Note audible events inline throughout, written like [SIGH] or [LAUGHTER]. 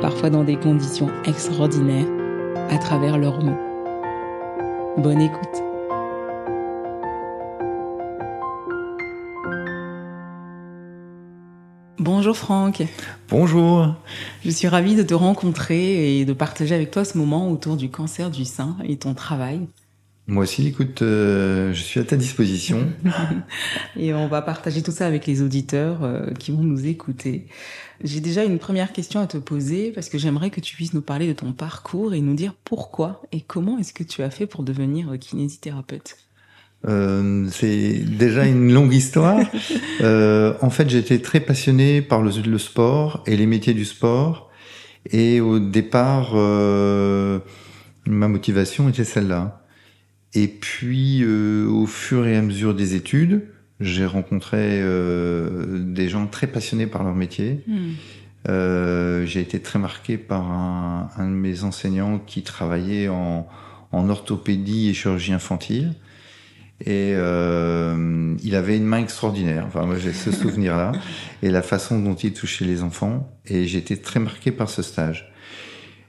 parfois dans des conditions extraordinaires, à travers leurs mots. Bonne écoute. Bonjour Franck. Bonjour. Je suis ravie de te rencontrer et de partager avec toi ce moment autour du cancer du sein et ton travail. Moi aussi, écoute, euh, je suis à ta disposition. [LAUGHS] et on va partager tout ça avec les auditeurs euh, qui vont nous écouter. J'ai déjà une première question à te poser parce que j'aimerais que tu puisses nous parler de ton parcours et nous dire pourquoi et comment est-ce que tu as fait pour devenir kinésithérapeute. Euh, c'est déjà une longue histoire. [LAUGHS] Euh, en fait, j'étais très passionné par le, le, sport et les métiers du sport. Et au départ, euh, ma motivation était celle-là. Et puis, euh, au fur et à mesure des études, j'ai rencontré euh, des gens très passionnés par leur métier. Hmm. Euh, j'ai été très marqué par un, un, de mes enseignants qui travaillait en, en orthopédie et chirurgie infantile. Et euh, il avait une main extraordinaire. Enfin, moi, j'ai ce [LAUGHS] souvenir-là. Et la façon dont il touchait les enfants. Et j'ai été très marqué par ce stage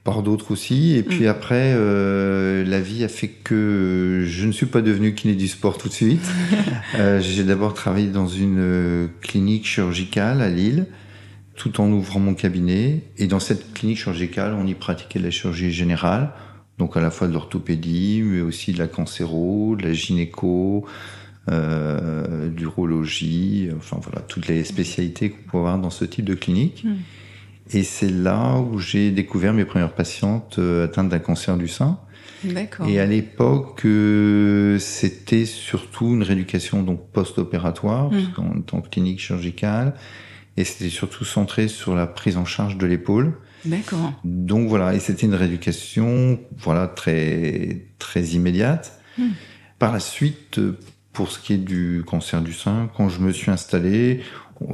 par d'autres aussi. Et puis mm. après, euh, la vie a fait que je ne suis pas devenu kiné du sport tout de suite. [LAUGHS] euh, j'ai d'abord travaillé dans une euh, clinique chirurgicale à Lille, tout en ouvrant mon cabinet. Et dans cette clinique chirurgicale, on y pratiquait la chirurgie générale, donc à la fois de l'orthopédie, mais aussi de la cancéro, de la gynéco, euh, d'urologie, enfin voilà, toutes les spécialités qu'on peut avoir dans ce type de clinique. Mm. Et c'est là où j'ai découvert mes premières patientes euh, atteintes d'un cancer du sein. D'accord. Et à l'époque, euh, c'était surtout une rééducation donc post-opératoire, mmh. en tant que clinique chirurgicale, et c'était surtout centré sur la prise en charge de l'épaule. D'accord. Donc voilà, et c'était une rééducation, voilà, très très immédiate. Mmh. Par la suite, pour ce qui est du cancer du sein, quand je me suis installé,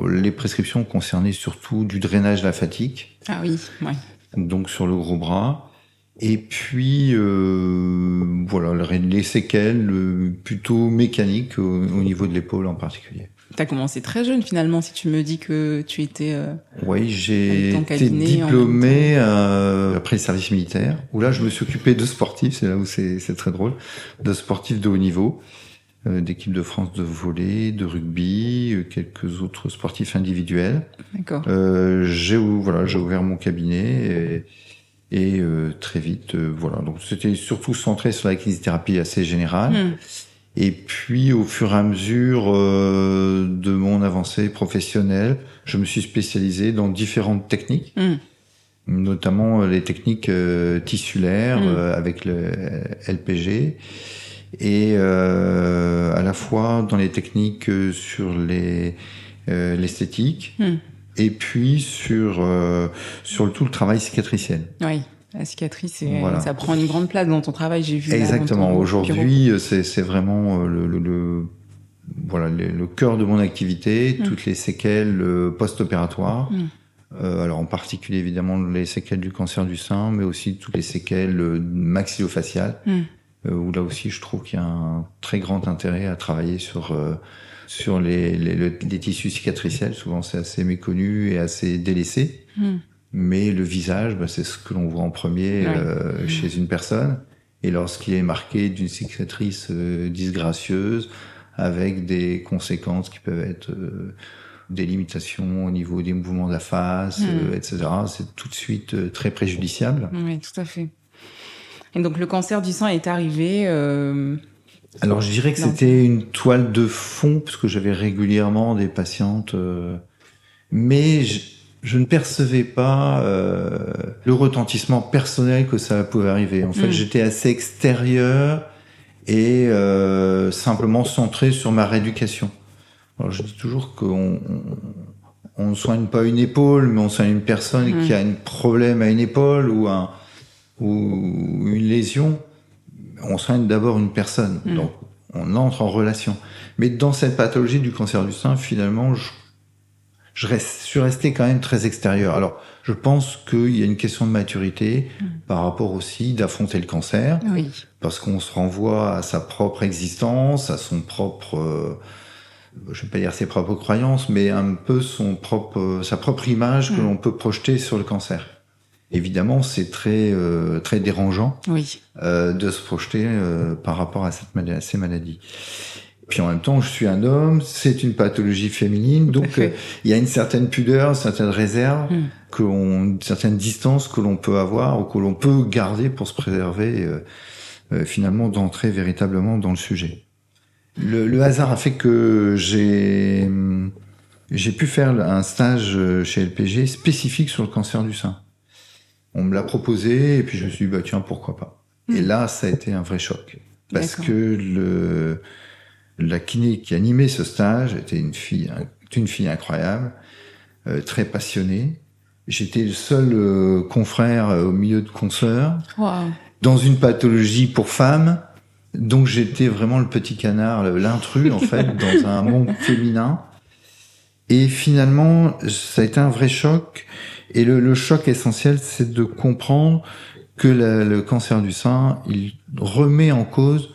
les prescriptions concernaient surtout du drainage lymphatique. Ah oui, ouais. Donc sur le gros bras. Et puis euh, voilà les séquelles euh, plutôt mécaniques au, niveau de l'épaule en particulier. Tu as commencé très jeune finalement si tu me dis que tu étais euh, Oui, j'ai été diplômé euh, après le service militaire où là je me suis occupé de sportifs, c'est là où c'est très drôle, de sportifs de haut niveau. Euh, d'équipe de France de volley, de rugby, euh, quelques autres sportifs individuels. D'accord. Euh, j'ai voilà, j'ai ouvert mon cabinet et, et euh, très vite, voilà. Donc c'était surtout centré sur la kinésithérapie assez générale. Hmm. Et puis au fur et à mesure de mon avancée professionnelle, je me suis spécialisé dans différentes techniques. Hmm. notamment les techniques tissulaires hmm. avec le LPG et euh, à la fois dans les techniques euh, sur les euh, l'esthétique hmm. et puis sur euh, sur tout le travail cicatriciel. Oui. La cicatrice, ça prend une grande place dans ton travail, j'ai vu. Exactement. Aujourd'hui, c'est vraiment le, le, le, voilà le, cœur de mon activité, hmm. toutes les séquelles post-opératoires. Hmm. Euh, alors en particulier évidemment les séquelles du cancer du sein, mais aussi toutes les séquelles maxillofaciales, euh, où là aussi je trouve qu'il y a un très grand intérêt à travailler sur euh, sur les, les, les, tissus cicatriciels. Souvent c'est assez méconnu et assez délaissé. Hmm. Mais le visage, bah, c'est ce que l'on voit en premier euh, hmm. chez une personne. Et lorsqu'il est marqué d'une cicatrice disgracieuse, avec des conséquences qui peuvent être des limitations au niveau des mouvements de la face, Hmm. euh, etc. C'est tout de suite euh, très préjudiciable. Oui, tout à fait. Et donc le cancer du sein est arrivé. euh, Alors je dirais que c'était une toile de fond parce que j'avais régulièrement des patientes, euh, mais je, je ne percevais pas euh, le retentissement personnel que ça pouvait arriver. En fait, Mm. j'étais assez extérieur et simplement centré sur ma rééducation. Alors je dis toujours qu'on on, on ne soigne pas une épaule, mais on soigne une personne Mm. qui a un problème à une épaule ou un ou une lésion on soigne d'abord une personne, Mm. donc on entre en relation. Mais dans cette pathologie du cancer du sein, finalement, je, je reste, suis resté quand même très extérieur. Alors, je pense qu'il y a une question de maturité Mm. par rapport aussi d'affronter le cancer, Oui. parce qu'on se renvoie à sa propre existence, à son propre, euh, je vais pas dire ses propres croyances, mais un peu son propre, sa propre image que Mm. l'on peut projeter sur le cancer. Évidemment, c'est très, euh, très dérangeant Oui. euh, de se projeter euh, par rapport à, cette mal- à ces maladies. Puis en même temps, je suis un homme, c'est une pathologie féminine, donc euh, il y a une certaine pudeur, une certaine réserve, Mm. que une certaine distance que l'on peut avoir ou que l'on peut garder pour se préserver, euh, euh, finalement, d'entrer véritablement dans le sujet. Le, le hasard a fait que j'ai j'ai pu faire un stage chez LPG spécifique sur le cancer du sein. On me l'a proposé et puis je me suis dit bah tiens pourquoi pas. Et Mm. là ça a été un vrai choc parce que le la kiné qui animait ce stage était une fille une fille incroyable, euh, très passionnée. J'étais le seul euh, confrère euh, au milieu de consoeurs dans une pathologie pour femmes. Donc j'étais vraiment le petit canard, l'intrus en fait, [LAUGHS] dans un monde féminin. Et finalement, ça a été un vrai choc. Et le, le choc essentiel, c'est de comprendre que la- le cancer du sein, il remet en cause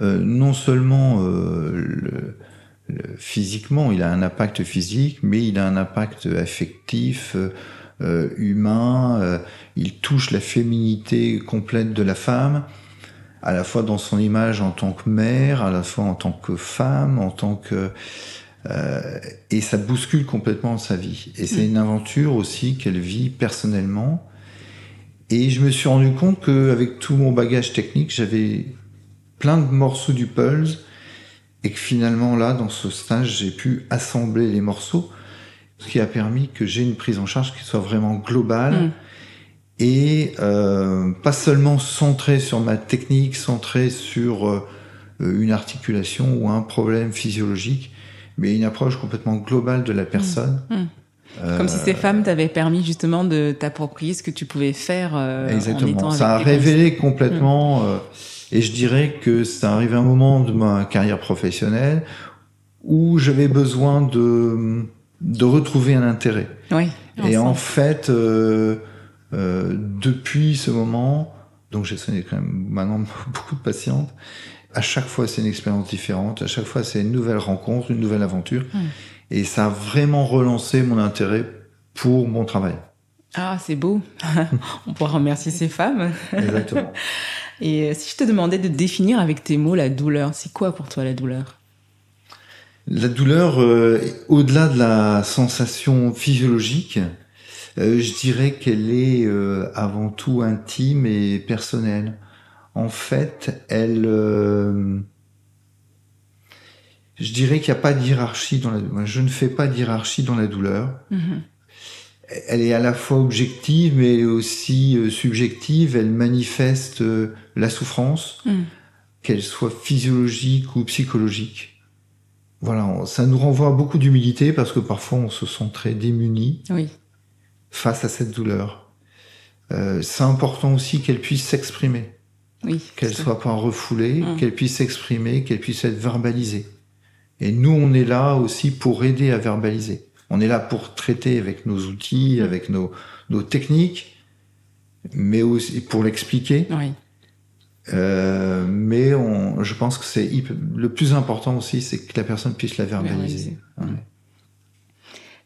euh, non seulement euh, le, le- physiquement, il a un impact physique, mais il a un impact affectif, euh, euh, humain. euh, il touche la féminité complète de la femme, à la fois dans son image en tant que mère, à la fois en tant que femme, en tant que euh, et ça bouscule complètement sa vie. Et c'est une aventure aussi qu'elle vit personnellement. Et je me suis rendu compte qu'avec tout mon bagage technique, j'avais plein de morceaux du puzzle et que finalement là, dans ce stage, j'ai pu assembler les morceaux, ce qui a permis que j'ai une prise en charge qui soit vraiment globale Mm. et euh, pas seulement centrée sur ma technique, centrée sur euh, une articulation ou un problème physiologique, mais une approche complètement globale de la personne. Mm. Euh, Comme si ces femmes t'avaient permis justement de t'approprier ce que tu pouvais faire euh, en Exactement. étant Ça a révélé complètement, euh, et je dirais que ça arrive un moment de ma carrière professionnelle où j'avais besoin de de retrouver un intérêt. Oui. Et en fait, euh, euh, depuis ce moment, donc j'ai soigné quand même maintenant [LAUGHS] beaucoup de patientes. À chaque fois, c'est une expérience différente. À chaque fois, c'est une nouvelle rencontre, une nouvelle aventure. Et ça a vraiment relancé mon intérêt pour mon travail. Ah, c'est beau. [LAUGHS] On pourra remercier ces femmes. Exactement. [LAUGHS] Et euh, si je te demandais de définir avec tes mots la douleur, c'est quoi pour toi la douleur? La douleur, euh, au-delà de la sensation physiologique, euh, je dirais qu'elle est euh, avant tout intime et personnelle. En fait, elle, euh, je dirais qu'il n'y a pas de hiérarchie dans la. Je ne fais pas de hiérarchie dans la douleur. Mhm. Elle est à la fois objective, mais elle est aussi euh, subjective. Elle manifeste euh, la souffrance Mm. qu'elle soit physiologique ou psychologique. Voilà, ça nous renvoie à beaucoup d'humilité parce que parfois on se sent très démuni Oui. face à cette douleur. Euh, c'est important aussi qu'elle puisse s'exprimer, Oui. qu'elle à soit pas refoulée, Mm. qu'elle puisse s'exprimer, qu'elle puisse être verbalisée. Et nous, on est là aussi pour aider à verbaliser. On est là pour traiter avec nos outils, Mm. avec nos, nos techniques, mais aussi pour l'expliquer. Oui. Euh, mais on, je pense que c'est le plus important aussi, c'est que la personne puisse la verbaliser. Verbaliser. Ouais.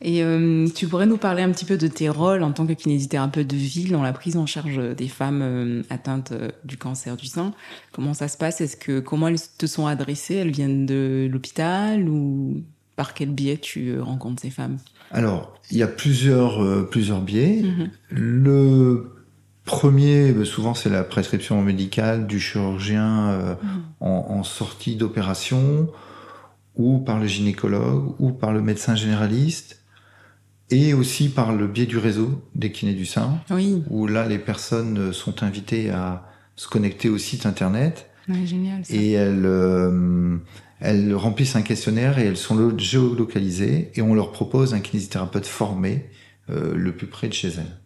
Et euh, tu pourrais nous parler un petit peu de tes rôles en tant que kinésithérapeute de ville dans la prise en charge des femmes euh, atteintes euh, du cancer du sein. Comment ça se passe? Est-ce que comment elles te sont adressées? Elles viennent de l'hôpital ou par quel biais tu rencontres ces femmes? Alors, il y a plusieurs, plusieurs biais. Mm-hmm. Le premier, souvent, c'est la prescription médicale du chirurgien en, en, sortie d'opération, ou par le gynécologue, ou par le médecin généraliste et aussi par le biais du réseau des kinés du sein, oui. où là les personnes sont invitées à se connecter au site internet. génial, ça. Et elles, euh, elles remplissent un questionnaire et elles sont géolocalisées et on leur propose un kinésithérapeute formé euh, le plus près de chez elles.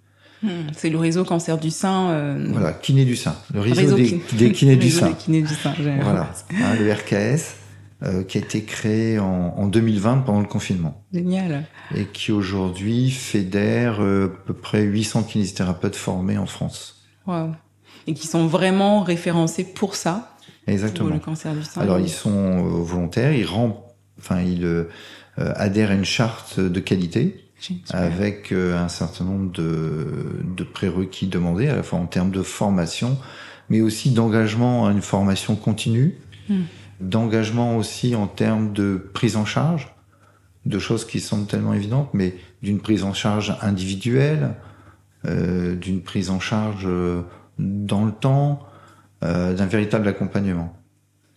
Hmm, c'est le réseau cancer du sein. Euh... Voilà, kiné du sein. Le réseau, des, des, kinés du [LAUGHS] sein. Des kinés du sein. Voilà, hein, le RKS. Euh, qui a été créé en, en, 2020 pendant le confinement. Génial. Et qui aujourd'hui fédère euh, à peu près 800 kinésithérapeutes formés en France. Wow. Et qui sont vraiment référencés pour ça. Exactement. Pour le cancer du sein. Alors ils sont euh, volontaires, ils enfin ils adhèrent à une charte de qualité. Avec un certain nombre de, de prérequis demandés, à la fois en termes de formation, mais aussi d'engagement à une formation continue. Hmm d'engagement aussi en termes de prise en charge, de choses qui sont tellement évidentes, mais d'une prise en charge individuelle, euh, d'une prise en charge euh, dans le temps, euh, d'un véritable accompagnement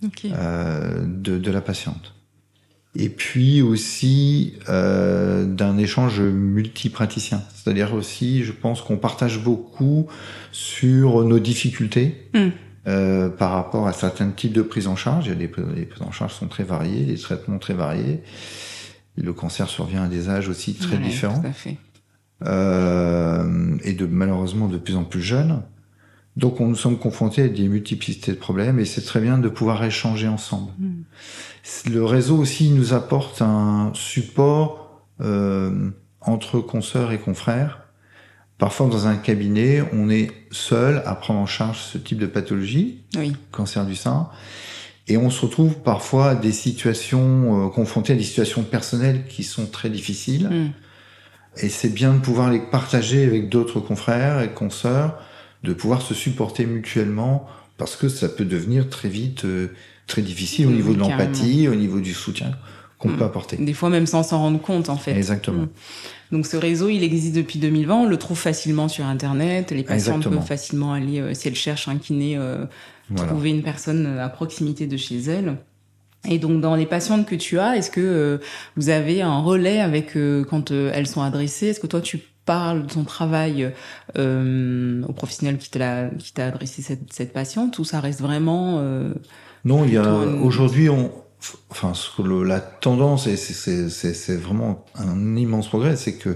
okay. euh, de, de, la patiente. Et puis aussi d'un échange multipraticien. C'est-à-dire aussi, je pense qu'on partage beaucoup sur nos difficultés. Mm. Euh, par rapport à certains types de prise en charge. Les, les prises en charge sont très variées, les traitements très variés. Le cancer survient à des âges aussi très ouais, différents. Tout à fait. Euh, et de malheureusement de plus en plus jeunes. Donc on nous sommes confrontés à des multiplicités de problèmes et c'est très bien de pouvoir échanger ensemble. Mm. Le réseau aussi nous apporte un support euh, entre consoeurs et confrères Parfois, dans un cabinet, on est seul à prendre en charge ce type de pathologie, oui. cancer du sein, et on se retrouve parfois à des situations euh, confrontées à des situations personnelles qui sont très difficiles. Mm. Et c'est bien de pouvoir les partager avec d'autres confrères et consoeurs, de pouvoir se supporter mutuellement, parce que ça peut devenir très vite euh, très difficile au niveau de l'empathie, au niveau du soutien qu'on peut apporter. Des fois même sans s'en rendre compte en fait. Exactement. Mm. Donc ce réseau, il existe depuis 2020, on le trouve facilement sur Internet, les patients Exactement. peuvent facilement aller, euh, si elles cherchent un kiné, euh, Voilà. trouver une personne euh, à proximité de chez elles. Et donc dans les patientes que tu as, est-ce que euh, vous avez un relais avec euh, quand elles sont adressées? Est-ce que toi tu parles de ton travail euh, au professionnel qui t'a qui t'a adressé cette, cette patiente ou ça reste vraiment euh, Non, il y a une- aujourd'hui on enfin ce que le- la tendance et c'est- vraiment un immense progrès, c'est que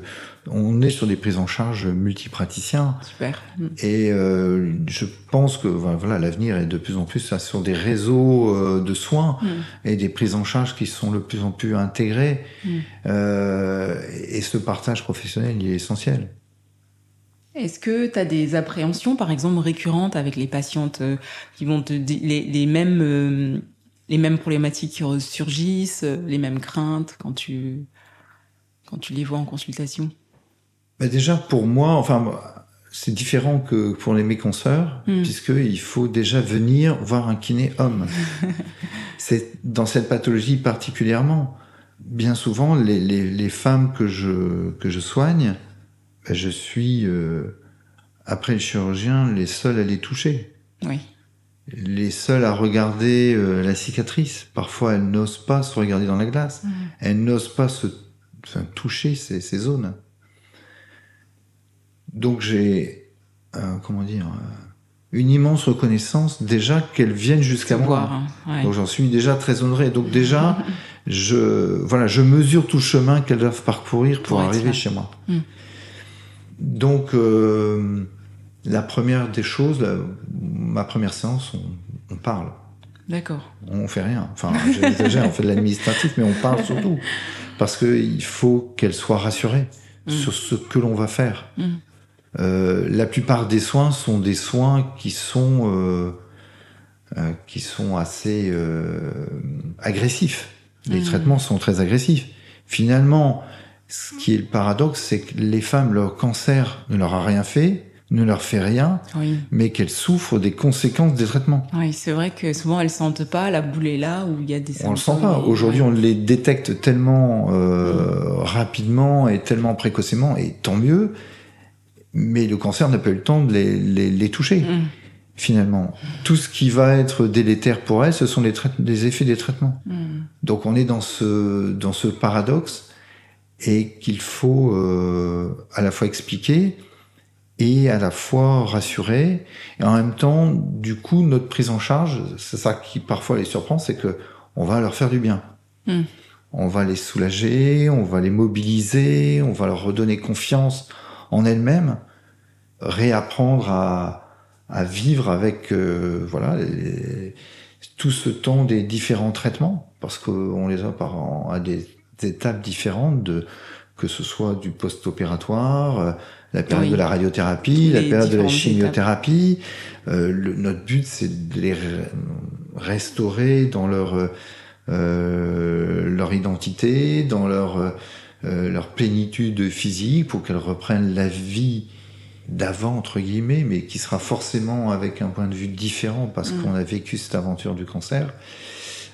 on est sur des prises en charge multipraticiens super et euh, je pense que voilà l'avenir est de plus en plus ça, sur des réseaux euh, de soins Mm. et des prises en charge qui sont de plus en plus intégrées Mm. euh, et ce partage professionnel il est essentiel. Est-ce que tu as des appréhensions, par exemple, récurrentes avec les patientes euh, qui vont te les, les mêmes euh, les mêmes problématiques qui ressurgissent, euh, les mêmes craintes quand tu quand tu les vois en consultation? Bah déjà pour moi, enfin c'est différent que pour les méconsoeurs, Mm. puisque il faut déjà venir voir un kiné homme. [LAUGHS] c'est dans cette pathologie particulièrement. Bien souvent, les, les, les femmes que je que je soigne, bah, je suis euh, après le chirurgien les seuls à les toucher, Oui. Les seuls à regarder euh, la cicatrice. Parfois, elles n'osent pas se regarder dans la glace. Mm. Elles n'osent pas se enfin, toucher ces, ces zones. Donc j'ai, euh, comment dire, euh, une immense reconnaissance déjà qu'elles viennent jusqu'à moi. voir. hein. Ouais. Donc j'en suis déjà très honoré. Donc déjà, [LAUGHS] je, voilà, je mesure tout le chemin qu'elles doivent parcourir pour, arriver chez moi. Mm. Donc euh, la première des choses, la- ma première séance, on, on parle. D'accord. On fait rien. Enfin, j'exagère, on fait de l'administratif, mais on parle surtout. Parce qu'il faut qu'elle soit rassurée Mm. sur ce que l'on va faire. Mm. Euh, la plupart des soins sont des soins qui sont, euh, euh, qui sont assez euh, agressifs. Les Mm. traitements sont très agressifs. Finalement, ce qui est le paradoxe, c'est que les femmes, leur cancer ne leur a rien fait, ne leur fait rien, Oui. mais qu'elles souffrent des conséquences des traitements. Oui, c'est vrai que souvent elles sentent pas la boule est là où il y a des On le sent pas. Aujourd'hui, ouais. on les détecte tellement euh, rapidement et tellement précocement, et tant mieux. Mais le cancer n'a pas eu le temps de les, les, les toucher. Mm. Finalement, tout ce qui va être délétère pour elles, ce sont les effets des traitements. Mm. Donc, on est dans ce dans ce paradoxe et qu'il faut euh, à la fois expliquer et à la fois rassurer. Et en même temps, du coup, notre prise en charge, c'est ça qui parfois les surprend, c'est que on va leur faire du bien. Mm. On va les soulager, on va les mobiliser, on va leur redonner confiance en elles-mêmes, réapprendre à, à vivre avec euh, voilà les- tout ce temps des différents traitements, parce qu'on les a par à des étapes différentes de que ce soit du post-opératoire, euh, la période Oui. de la radiothérapie, la période de la chimiothérapie. Euh, le- notre but, c'est de les re- restaurer dans leur euh, leur identité, dans leur euh, leur plénitude physique, pour qu'elles reprennent la vie d'avant entre guillemets, mais qui sera forcément avec un point de vue différent parce Mm. qu'on a vécu cette aventure du cancer.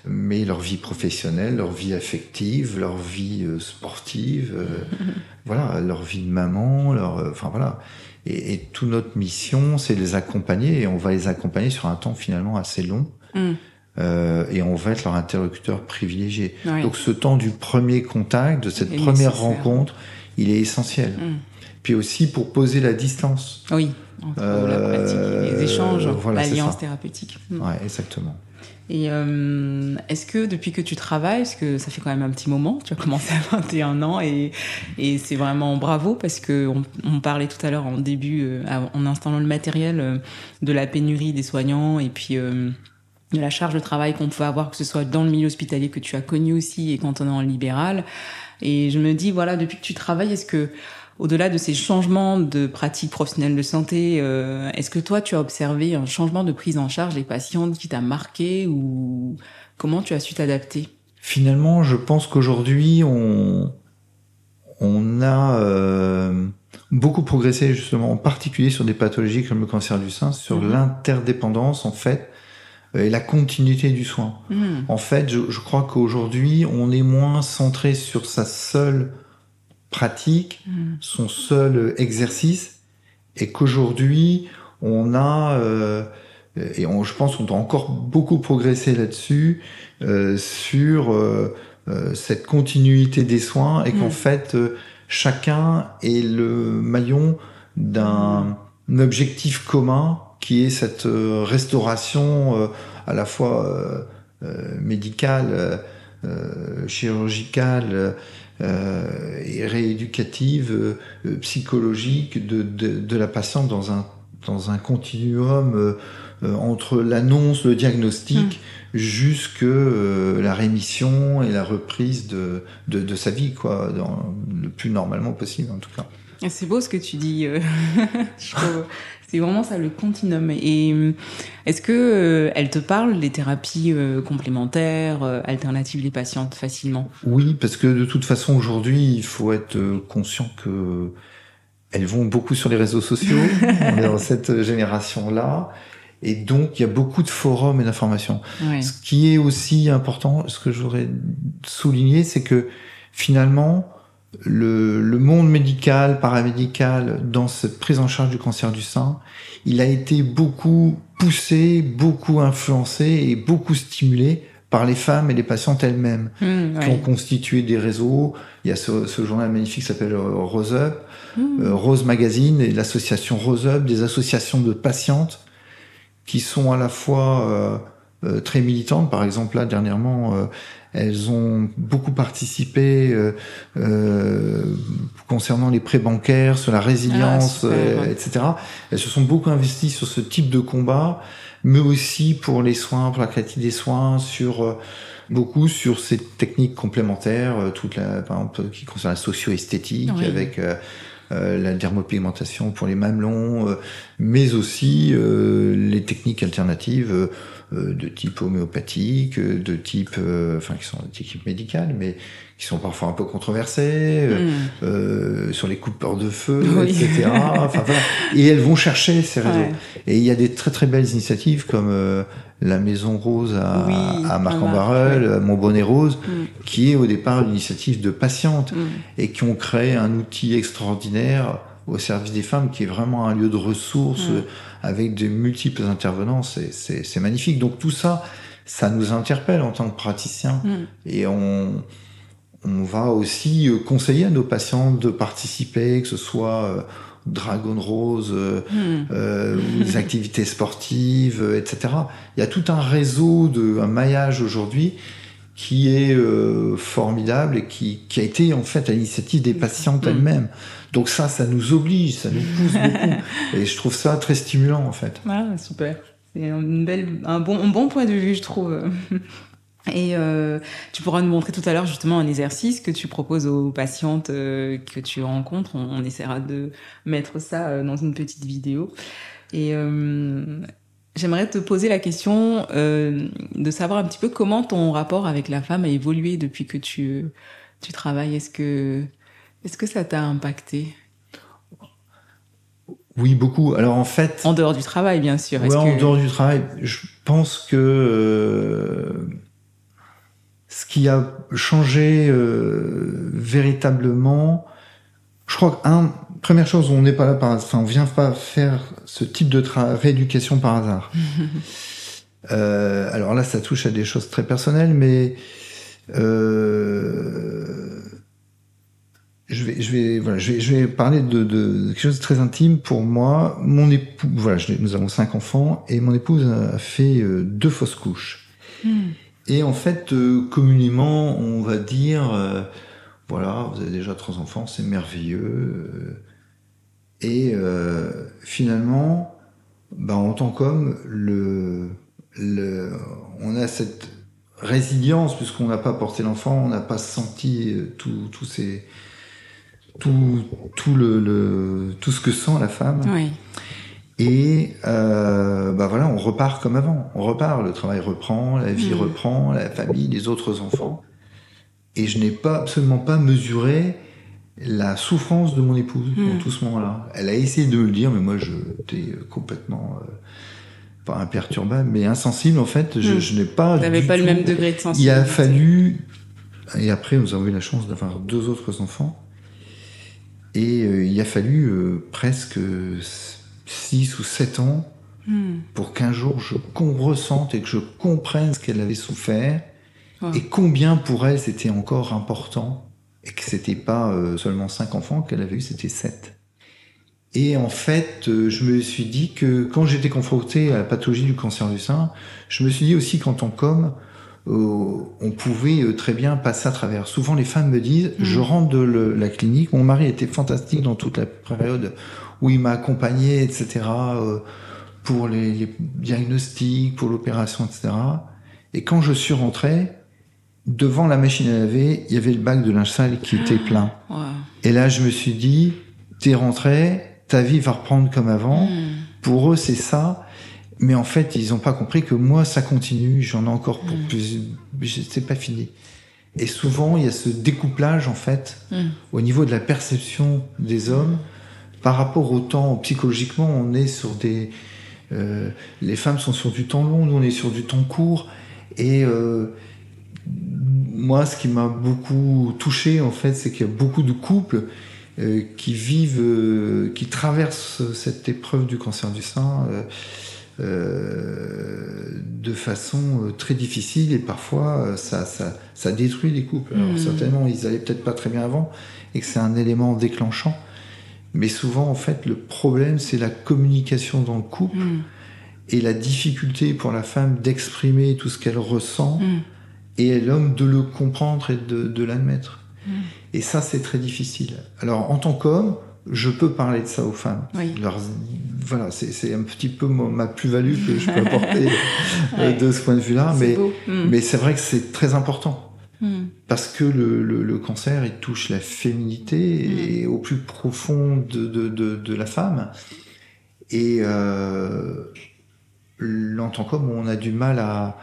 Mais leur vie professionnelle, leur vie affective, leur vie euh, sportive, euh, [LAUGHS] voilà, leur vie de maman, leur, euh, enfin voilà. Et, et toute notre mission, c'est de les accompagner et on va les accompagner sur un temps finalement assez long. Mm. Euh, et on va être leur interlocuteur privilégié. Oui. Donc ce temps du premier contact, de cette première rencontre, il est essentiel. Mm. Puis aussi pour poser la distance. Oui, entre Euh, la pratique, les échanges, voilà, l'alliance thérapeutique. Mm. Ouais, exactement. Et euh, est-ce que depuis que tu travailles, parce que ça fait quand même un petit moment, tu as commencé à 21 ans et, et c'est vraiment bravo parce que on, on parlait tout à l'heure en début, euh, en installant le matériel, euh, de la pénurie des soignants et puis euh, de la charge de travail qu'on peut avoir, que ce soit dans le milieu hospitalier que tu as connu aussi et quand on est en libéral. Et je me dis, voilà, depuis que tu travailles, est-ce que au-delà de ces changements de pratiques professionnelles de santé, euh, est-ce que toi, tu as observé un changement de prise en charge des patientes qui t'a marqué ou comment tu as su t'adapter? Finalement, je pense qu'aujourd'hui, on, on a euh, beaucoup progressé justement, en particulier sur des pathologies comme le cancer du sein, sur Mhm. l'interdépendance en fait euh, et la continuité du soin. Hmm. En fait, je, je crois qu'aujourd'hui, on est moins centré sur sa seule pratique, Hmm. son seul exercice, et qu'aujourd'hui, on a, euh, et on, je pense qu'on doit encore beaucoup progresser là-dessus, euh, sur euh, euh, cette continuité des soins, et qu'en Mm. fait, euh, chacun est le maillon d'un objectif commun qui est cette euh, restauration euh, à la fois euh, euh, médicale, euh, euh, chirurgicale euh, et rééducative, euh, euh, psychologique de, de, de la patiente dans un, dans un continuum euh, euh, entre l'annonce, le diagnostic, jusque euh, la rémission et la reprise de, de, de sa vie, quoi, dans, le plus normalement possible en tout cas. C'est beau ce que tu dis. euh, [LAUGHS] je trouve. C'est vraiment ça le continuum. Et euh, est-ce que euh, elle te parle des thérapies euh, complémentaires, euh, alternatives des patientes facilement? Oui, parce que de toute façon aujourd'hui, il faut être conscient que elles vont beaucoup sur les réseaux sociaux. [LAUGHS] On est dans cette génération-là. Et donc, il y a beaucoup de forums et d'informations. Ouais. Ce qui est aussi important, ce que je voudrais souligner, c'est que finalement, le, le monde médical, paramédical, dans cette prise en charge du cancer du sein, il a été beaucoup poussé, beaucoup influencé et beaucoup stimulé par les femmes et les patientes elles-mêmes Hmm, qui ont constitué des réseaux. Il y a ce, ce journal magnifique qui s'appelle euh, Rose Up, Hmm. euh, Rose Magazine et l'association Rose Up, des associations de patientes qui sont à la fois euh, euh, très militantes. Par exemple, là, dernièrement, euh, elles ont beaucoup participé euh, euh, concernant les prêts bancaires, sur la résilience, Ah, super, euh, ouais. etc. Elles se sont beaucoup investies sur ce type de combat, mais aussi pour les soins, pour la qualité des soins, sur euh, beaucoup sur ces techniques complémentaires, euh, toute la, par exemple, qui concerne la socio-esthétique, Oui. avec euh, la dermopigmentation pour les mamelons, euh, mais aussi euh, les techniques alternatives, de type homéopathique, euh, de type, euh, enfin qui sont d'équipe médicale, mais qui sont parfois un peu controversées, mm. sur les coupeurs de feu, etc. enfin, voilà. Et elles vont chercher ces réseaux. Et il y a des très très belles initiatives comme la Maison Rose à, à Marc-en-Barœul, ouais. Mon Bonnet Rose, mm. qui est au départ une initiative de patientes mm. et qui ont créé un outil extraordinaire au service des femmes qui est vraiment un lieu de ressources avec de multiples intervenants, c'est magnifique. Donc tout ça, ça nous interpelle en tant que praticiens mm. et on, on va aussi euh, conseiller à nos patients de participer, que ce soit euh, Dragon Rose, euh, mm. euh, des [LAUGHS] activités sportives, etc. Il y a tout un réseau, de, un maillage aujourd'hui qui est euh, formidable et qui, qui, a été en fait à l'initiative des patientes mm. elles-mêmes. Donc ça, ça nous oblige, ça nous pousse [LAUGHS] beaucoup. Et je trouve ça très stimulant en fait. Ah, super. C'est une belle, un bon, un bon point de vue, je trouve. [LAUGHS] Et euh, tu pourras nous montrer tout à l'heure justement un exercice que tu proposes aux patientes euh, que tu rencontres. On, on, essaiera de mettre ça dans une petite vidéo. Et euh, j'aimerais te poser la question euh, de savoir un petit peu comment ton rapport avec la femme a évolué depuis que tu, tu travailles. Est-ce que, est-ce que ça t'a impacté? Oui, beaucoup. Alors en fait. En dehors du travail, bien sûr. Oui, en dehors du travail. Je pense que euh, ce qui a changé euh, véritablement, je crois qu'un première chose, on n'est pas là par, enfin, on vient pas faire ce type de rééducation par hasard. [LAUGHS] euh, alors là, ça touche à des choses très personnelles, mais euh, je vais, je vais, voilà, je vais, je vais parler de, de, quelque chose de très intime pour moi. Mon époux, voilà, je, nous avons cinq enfants et mon épouse a fait euh, deux fausses couches. Mm. Et en fait, euh, communément, on va dire, euh, voilà, vous avez déjà trois enfants, c'est merveilleux. Euh, et finalement, ben, en tant qu'homme, le, le, on a cette résilience puisqu'on n'a pas porté l'enfant, on n'a pas senti tout, tout ces tout, tout le, le, tout ce que sent la femme. Oui. Et euh, bah voilà, on repart comme avant. On repart, le travail reprend, la vie mmh. reprend, la famille, les autres enfants. Et je n'ai pas absolument pas mesuré la souffrance de mon épouse mmh. dans tout ce moment-là. Elle a essayé de me le dire, mais moi j'étais complètement euh, pas imperturbable, mais insensible en fait. Je, mmh. je n'ai pas. Pas tout... le même degré de sensibilité. Il a fallu. Et après, nous avons eu la chance d'avoir deux autres enfants. Et euh, il a fallu euh, presque 6 ou 7 ans hmm. pour qu'un jour je qu'on ressente et que je comprenne ce qu'elle avait souffert et combien pour elle c'était encore important et que c'était pas euh, seulement 5 enfants qu'elle avait eu, c'était 7. Et en fait, euh, je me suis dit que quand j'étais confronté à la pathologie du cancer du sein, je me suis dit aussi qu'en tant qu'homme, euh, on pouvait très bien passer à travers. Souvent, les femmes me disent, mmh. je rentre de la clinique, mon mari était fantastique dans toute la période où il m'a accompagné, etc., pour les, les, diagnostics, pour l'opération, etc. Et quand je suis rentré, devant la machine à laver, il y avait le bac de linge sale qui était plein. Wow. Et là, je me suis dit, t'es rentré, ta vie va reprendre comme avant. Hmm. Mmh. Pour eux, c'est ça. Mais en fait, ils n'ont pas compris que moi, ça continue. J'en ai encore pour Hmm. mmh. plus. C'est pas fini. Et souvent, il y a ce découplage, en fait, mmh. au niveau de la perception des hommes par rapport au temps. Psychologiquement, on est sur des. Euh, les femmes sont sur du temps long, nous, on est sur du temps court. Et euh, moi, ce qui m'a beaucoup touché, en fait, c'est qu'il y a beaucoup de couples euh, qui vivent, euh, qui traversent cette épreuve du cancer du sein euh, de façon très difficile et parfois ça, ça, ça détruit les couples. Alors Mmh. certainement ils allaient peut-être pas très bien avant et que c'est un élément déclenchant, mais souvent en fait le problème c'est la communication dans le couple Mmh. et la difficulté pour la femme d'exprimer tout ce qu'elle ressent Mmh. Et l'homme de le comprendre et de, de l'admettre. Mmh. Et ça c'est très difficile. Alors en tant qu'homme, je peux parler de ça aux femmes. Oui. Leur, voilà, c'est un petit peu ma plus-value que je peux apporter [LAUGHS] Ouais. de ce point de vue-là, C'est mais. Mmh. c'est vrai que c'est très important Mmh. parce que le, le, le cancer, il touche la féminité et au plus profond de, de, de, de la femme. Et, euh, en tant qu'homme, on a du mal à,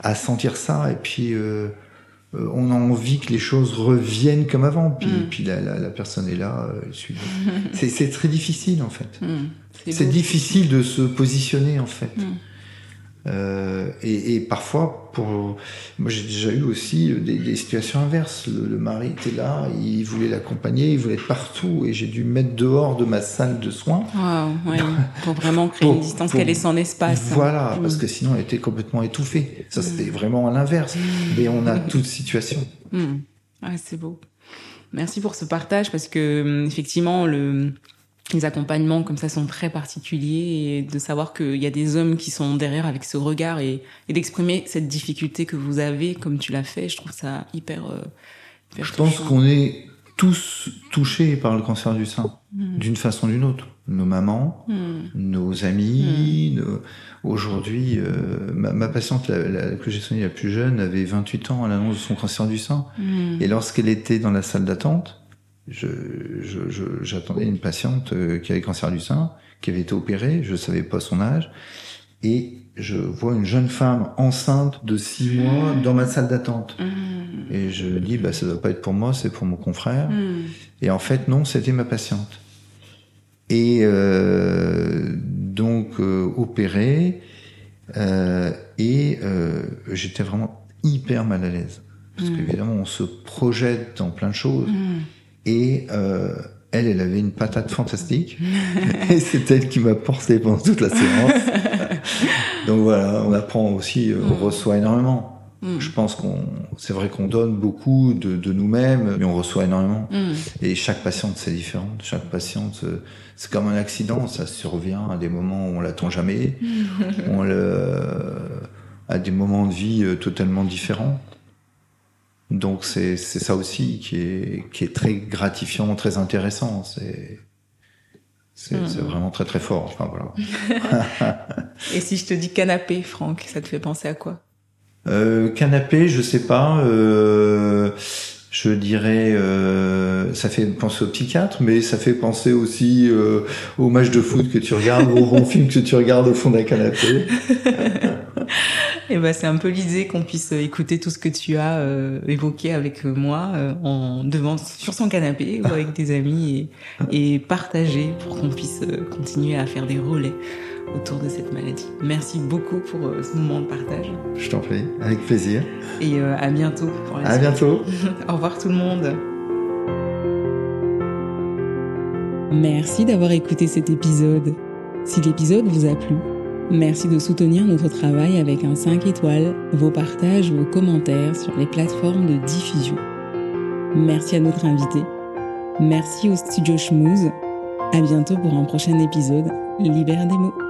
à sentir ça et puis euh, euh, on a envie que les choses reviennent comme avant. Puis, Mm. puis la, la, la personne est là. euh, suit. c'est, c'est très difficile en fait. Hmm, C'est difficile de se positionner en fait. Mm. Euh, et, et parfois, pour moi, j'ai déjà eu aussi des, des situations inverses. Le, le mari était là, il voulait l'accompagner, il voulait être partout, et j'ai dû me mettre dehors de ma salle de soins. Ouais, pour vraiment [LAUGHS] créer Pour- une distance, qu'elle ait son espace. Voilà, Mm. parce que sinon, elle était complètement étouffée. Ça, Mm. c'était vraiment à l'inverse. Mais on a toute situation. Ouais, c'est beau. Merci pour ce partage parce que hum, effectivement le les accompagnements comme ça sont très particuliers et de savoir qu'il y a des hommes qui sont derrière avec ce regard et, et d'exprimer cette difficulté que vous avez comme tu l'as fait, je trouve ça hyper. euh, hyper Je pense qu'on est tous touchés par le cancer du sein, Hmm. d'une façon ou d'une autre. Nos mamans, Hmm. nos amis. nos- Aujourd'hui, euh, ma, ma patiente la- la- que j'ai soignée la plus jeune avait 28 ans à l'annonce de son cancer du sein. Hmm. Et lorsqu'elle était dans la salle d'attente, je, je, je- j'attendais une patiente euh, qui avait cancer du sein, qui avait été opérée, je savais pas son âge, et je vois une jeune femme enceinte de 6 mois dans ma salle d'attente. Hmm. Et je dis, bah, ça doit pas être pour moi, c'est pour mon confrère. Hmm. Et en fait, non, c'était ma patiente. Et euh, donc euh, opérée, euh, et j'étais vraiment hyper mal à l'aise. Parce Mm. qu'évidemment, on se projette dans plein de choses. Et euh, elle, elle avait une patate fantastique. [LAUGHS] et c'est elle qui m'a porté pendant toute la séance. [LAUGHS] donc voilà, on apprend aussi, euh, on Mm. reçoit énormément. Hmm. Je pense qu'on, c'est vrai qu'on donne beaucoup de, de nous-mêmes, mais on reçoit énormément. Hmm. Et chaque patiente, c'est différent. Chaque patiente, euh, c'est comme un accident, ça survient à des moments où on l'attend jamais, [LAUGHS] on le, à des moments de vie totalement différents. Donc c'est c'est ça aussi qui est qui est très gratifiant, très intéressant. C'est c'est c'est vraiment très très fort. Enfin voilà. [LAUGHS] Et si je te dis canapé, Franck, ça te fait penser à quoi? Euh, canapé, je sais pas. Euh, je dirais, euh, ça fait penser au psychiatre, mais ça fait penser aussi euh, au match de foot que tu regardes, au bon film que tu regardes au fond d'un canapé. [LAUGHS] [LAUGHS] Et ben c'est un peu l'idée qu'on puisse écouter tout ce que tu as euh, évoqué avec moi euh, en devant sur son canapé ou avec des amis et, et partager pour qu'on puisse euh, continuer à faire des relais autour de cette maladie. Merci beaucoup pour euh, ce moment de partage Je t'en prie, avec plaisir. et euh, à bientôt pour la À suite. bientôt. [LAUGHS] Au revoir tout le monde. Merci d'avoir écouté cet épisode. Si l'épisode vous a plu, merci de soutenir notre travail avec un 5 étoiles, vos partages, vos commentaires sur les plateformes de diffusion. Merci à notre invité. Merci au studio Schmooze. À bientôt pour un prochain épisode. Libère des mots.